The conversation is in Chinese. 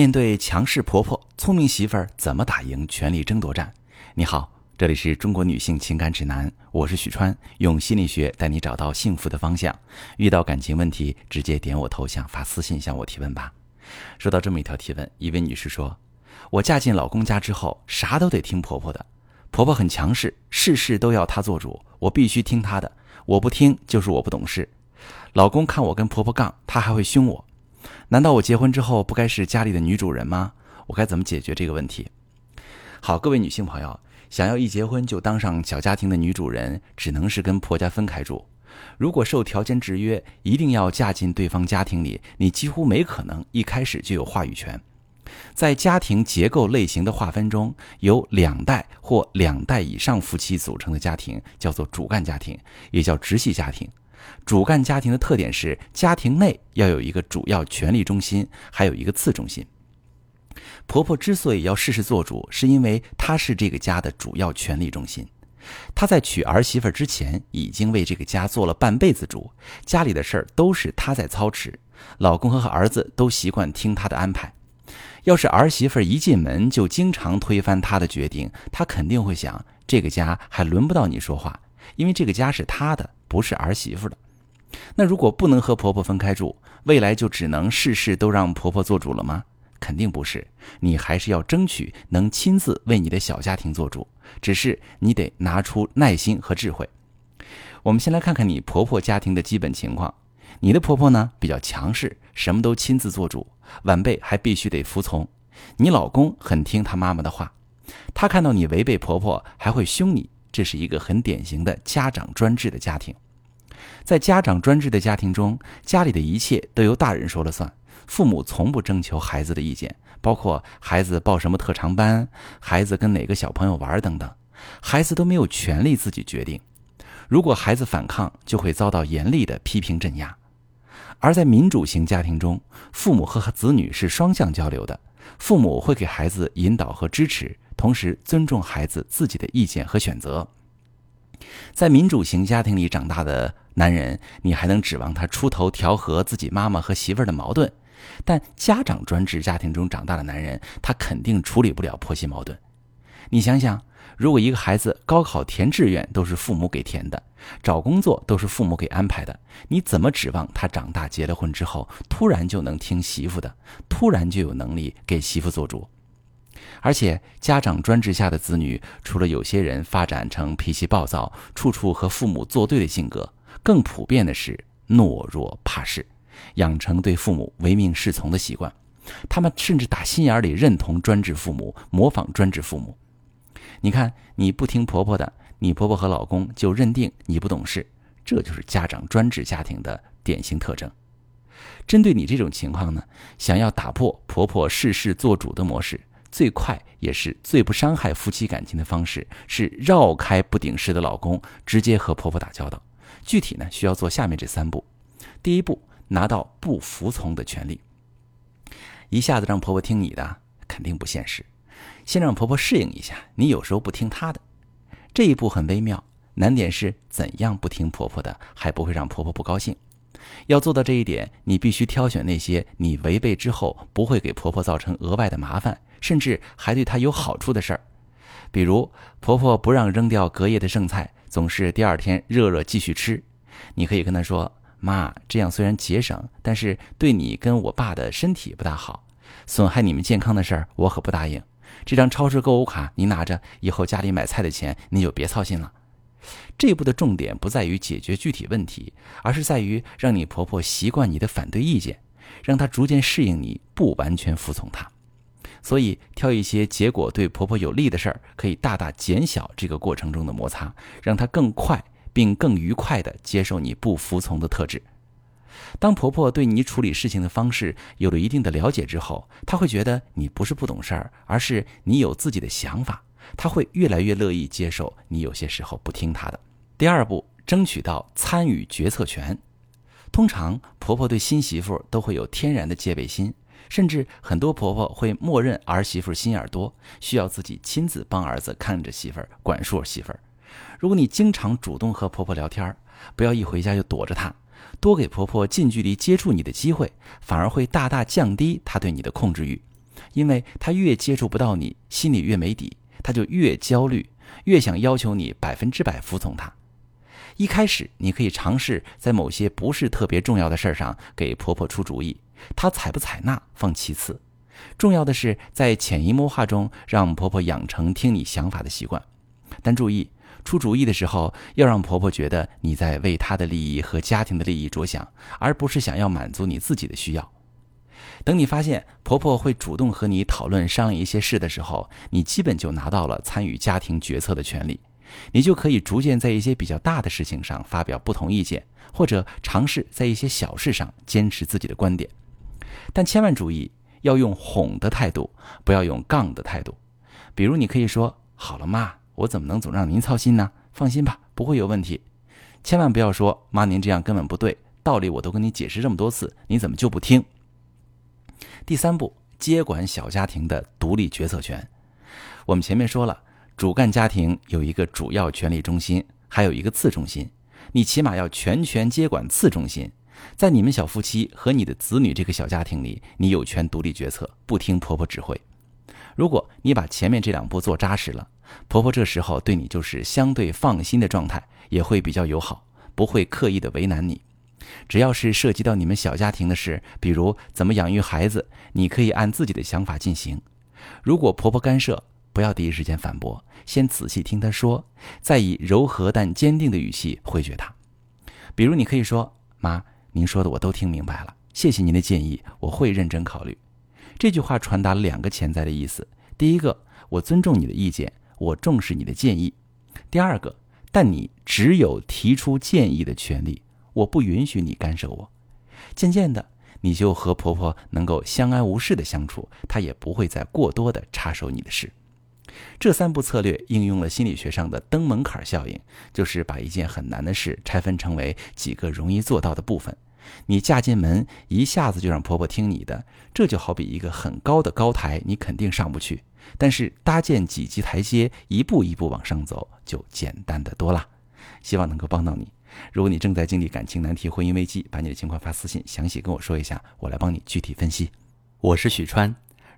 面对强势婆婆，聪明媳妇儿怎么打赢权力争夺战？你好，这里是中国女性情感指南，我是许川，用心理学带你找到幸福的方向。遇到感情问题，直接点我头像发私信向我提问吧。收到这么一条提问，一位女士说：“我嫁进老公家之后，啥都得听婆婆的，婆婆很强势，事事都要她做主，我必须听她的，我不听就是我不懂事。老公看我跟婆婆杠，他还会凶我。”难道我结婚之后不该是家里的女主人吗？我该怎么解决这个问题？好，各位女性朋友，想要一结婚就当上小家庭的女主人，只能是跟婆家分开住。如果受条件制约，一定要嫁进对方家庭里，你几乎没可能一开始就有话语权。在家庭结构类型的划分中，由两代或两代以上夫妻组成的家庭叫做主干家庭，也叫直系家庭。主干家庭的特点是，家庭内要有一个主要权力中心，还有一个次中心。婆婆之所以要事事做主，是因为她是这个家的主要权力中心。她在娶儿媳妇之前，已经为这个家做了半辈子主，家里的事儿都是她在操持，老公和儿子都习惯听她的安排。要是儿媳妇一进门就经常推翻她的决定，她肯定会想：这个家还轮不到你说话，因为这个家是她的。不是儿媳妇的，那如果不能和婆婆分开住，未来就只能事事都让婆婆做主了吗？肯定不是，你还是要争取能亲自为你的小家庭做主，只是你得拿出耐心和智慧。我们先来看看你婆婆家庭的基本情况。你的婆婆呢比较强势，什么都亲自做主，晚辈还必须得服从。你老公很听他妈妈的话，他看到你违背婆婆还会凶你。这是一个很典型的家长专制的家庭，在家长专制的家庭中，家里的一切都由大人说了算，父母从不征求孩子的意见，包括孩子报什么特长班、孩子跟哪个小朋友玩等等，孩子都没有权利自己决定。如果孩子反抗，就会遭到严厉的批评镇压。而在民主型家庭中，父母和子女是双向交流的，父母会给孩子引导和支持。同时尊重孩子自己的意见和选择。在民主型家庭里长大的男人，你还能指望他出头调和自己妈妈和媳妇儿的矛盾？但家长专制家庭中长大的男人，他肯定处理不了婆媳矛盾。你想想，如果一个孩子高考填志愿都是父母给填的，找工作都是父母给安排的，你怎么指望他长大结了婚之后，突然就能听媳妇的，突然就有能力给媳妇做主？而且，家长专制下的子女，除了有些人发展成脾气暴躁、处处和父母作对的性格，更普遍的是懦弱怕事，养成对父母唯命是从的习惯。他们甚至打心眼里认同专制父母，模仿专制父母。你看，你不听婆婆的，你婆婆和老公就认定你不懂事，这就是家长专制家庭的典型特征。针对你这种情况呢，想要打破婆婆事事做主的模式。最快也是最不伤害夫妻感情的方式是绕开不顶事的老公，直接和婆婆打交道。具体呢，需要做下面这三步。第一步，拿到不服从的权利。一下子让婆婆听你的，肯定不现实。先让婆婆适应一下，你有时候不听她的。这一步很微妙，难点是怎样不听婆婆的，还不会让婆婆不高兴。要做到这一点，你必须挑选那些你违背之后不会给婆婆造成额外的麻烦。甚至还对她有好处的事儿，比如婆婆不让扔掉隔夜的剩菜，总是第二天热热继续吃。你可以跟她说：“妈，这样虽然节省，但是对你跟我爸的身体不大好，损害你们健康的事儿，我可不答应。这张超市购物卡你拿着，以后家里买菜的钱你就别操心了。”这一步的重点不在于解决具体问题，而是在于让你婆婆习惯你的反对意见，让她逐渐适应你不完全服从她。所以，挑一些结果对婆婆有利的事儿，可以大大减小这个过程中的摩擦，让她更快并更愉快地接受你不服从的特质。当婆婆对你处理事情的方式有了一定的了解之后，她会觉得你不是不懂事儿，而是你有自己的想法。她会越来越乐意接受你有些时候不听她的。第二步，争取到参与决策权。通常，婆婆对新媳妇都会有天然的戒备心。甚至很多婆婆会默认儿媳妇心眼多，需要自己亲自帮儿子看着媳妇儿、管束媳妇儿。如果你经常主动和婆婆聊天，不要一回家就躲着她，多给婆婆近距离接触你的机会，反而会大大降低她对你的控制欲。因为她越接触不到你，心里越没底，她就越焦虑，越想要求你百分之百服从她。一开始，你可以尝试在某些不是特别重要的事儿上给婆婆出主意，她采不采纳放其次，重要的是在潜移默化中让婆婆养成听你想法的习惯。但注意，出主意的时候要让婆婆觉得你在为她的利益和家庭的利益着想，而不是想要满足你自己的需要。等你发现婆婆会主动和你讨论商量一些事的时候，你基本就拿到了参与家庭决策的权利。你就可以逐渐在一些比较大的事情上发表不同意见，或者尝试在一些小事上坚持自己的观点，但千万注意要用哄的态度，不要用杠的态度。比如，你可以说：“好了，妈，我怎么能总让您操心呢？放心吧，不会有问题。”千万不要说：“妈，您这样根本不对，道理我都跟你解释这么多次，你怎么就不听？”第三步，接管小家庭的独立决策权。我们前面说了。主干家庭有一个主要权力中心，还有一个次中心。你起码要全权接管次中心。在你们小夫妻和你的子女这个小家庭里，你有权独立决策，不听婆婆指挥。如果你把前面这两步做扎实了，婆婆这时候对你就是相对放心的状态，也会比较友好，不会刻意的为难你。只要是涉及到你们小家庭的事，比如怎么养育孩子，你可以按自己的想法进行。如果婆婆干涉，不要第一时间反驳，先仔细听她说，再以柔和但坚定的语气回绝她。比如，你可以说：“妈，您说的我都听明白了，谢谢您的建议，我会认真考虑。”这句话传达了两个潜在的意思：第一个，我尊重你的意见，我重视你的建议；第二个，但你只有提出建议的权利，我不允许你干涉我。渐渐的，你就和婆婆能够相安无事的相处，她也不会再过多的插手你的事。这三步策略应用了心理学上的登门槛效应，就是把一件很难的事拆分成为几个容易做到的部分。你嫁进门，一下子就让婆婆听你的，这就好比一个很高的高台，你肯定上不去。但是搭建几级台阶，一步一步往上走，就简单的多了。希望能够帮到你。如果你正在经历感情难题、婚姻危机，把你的情况发私信，详细跟我说一下，我来帮你具体分析。我是许川。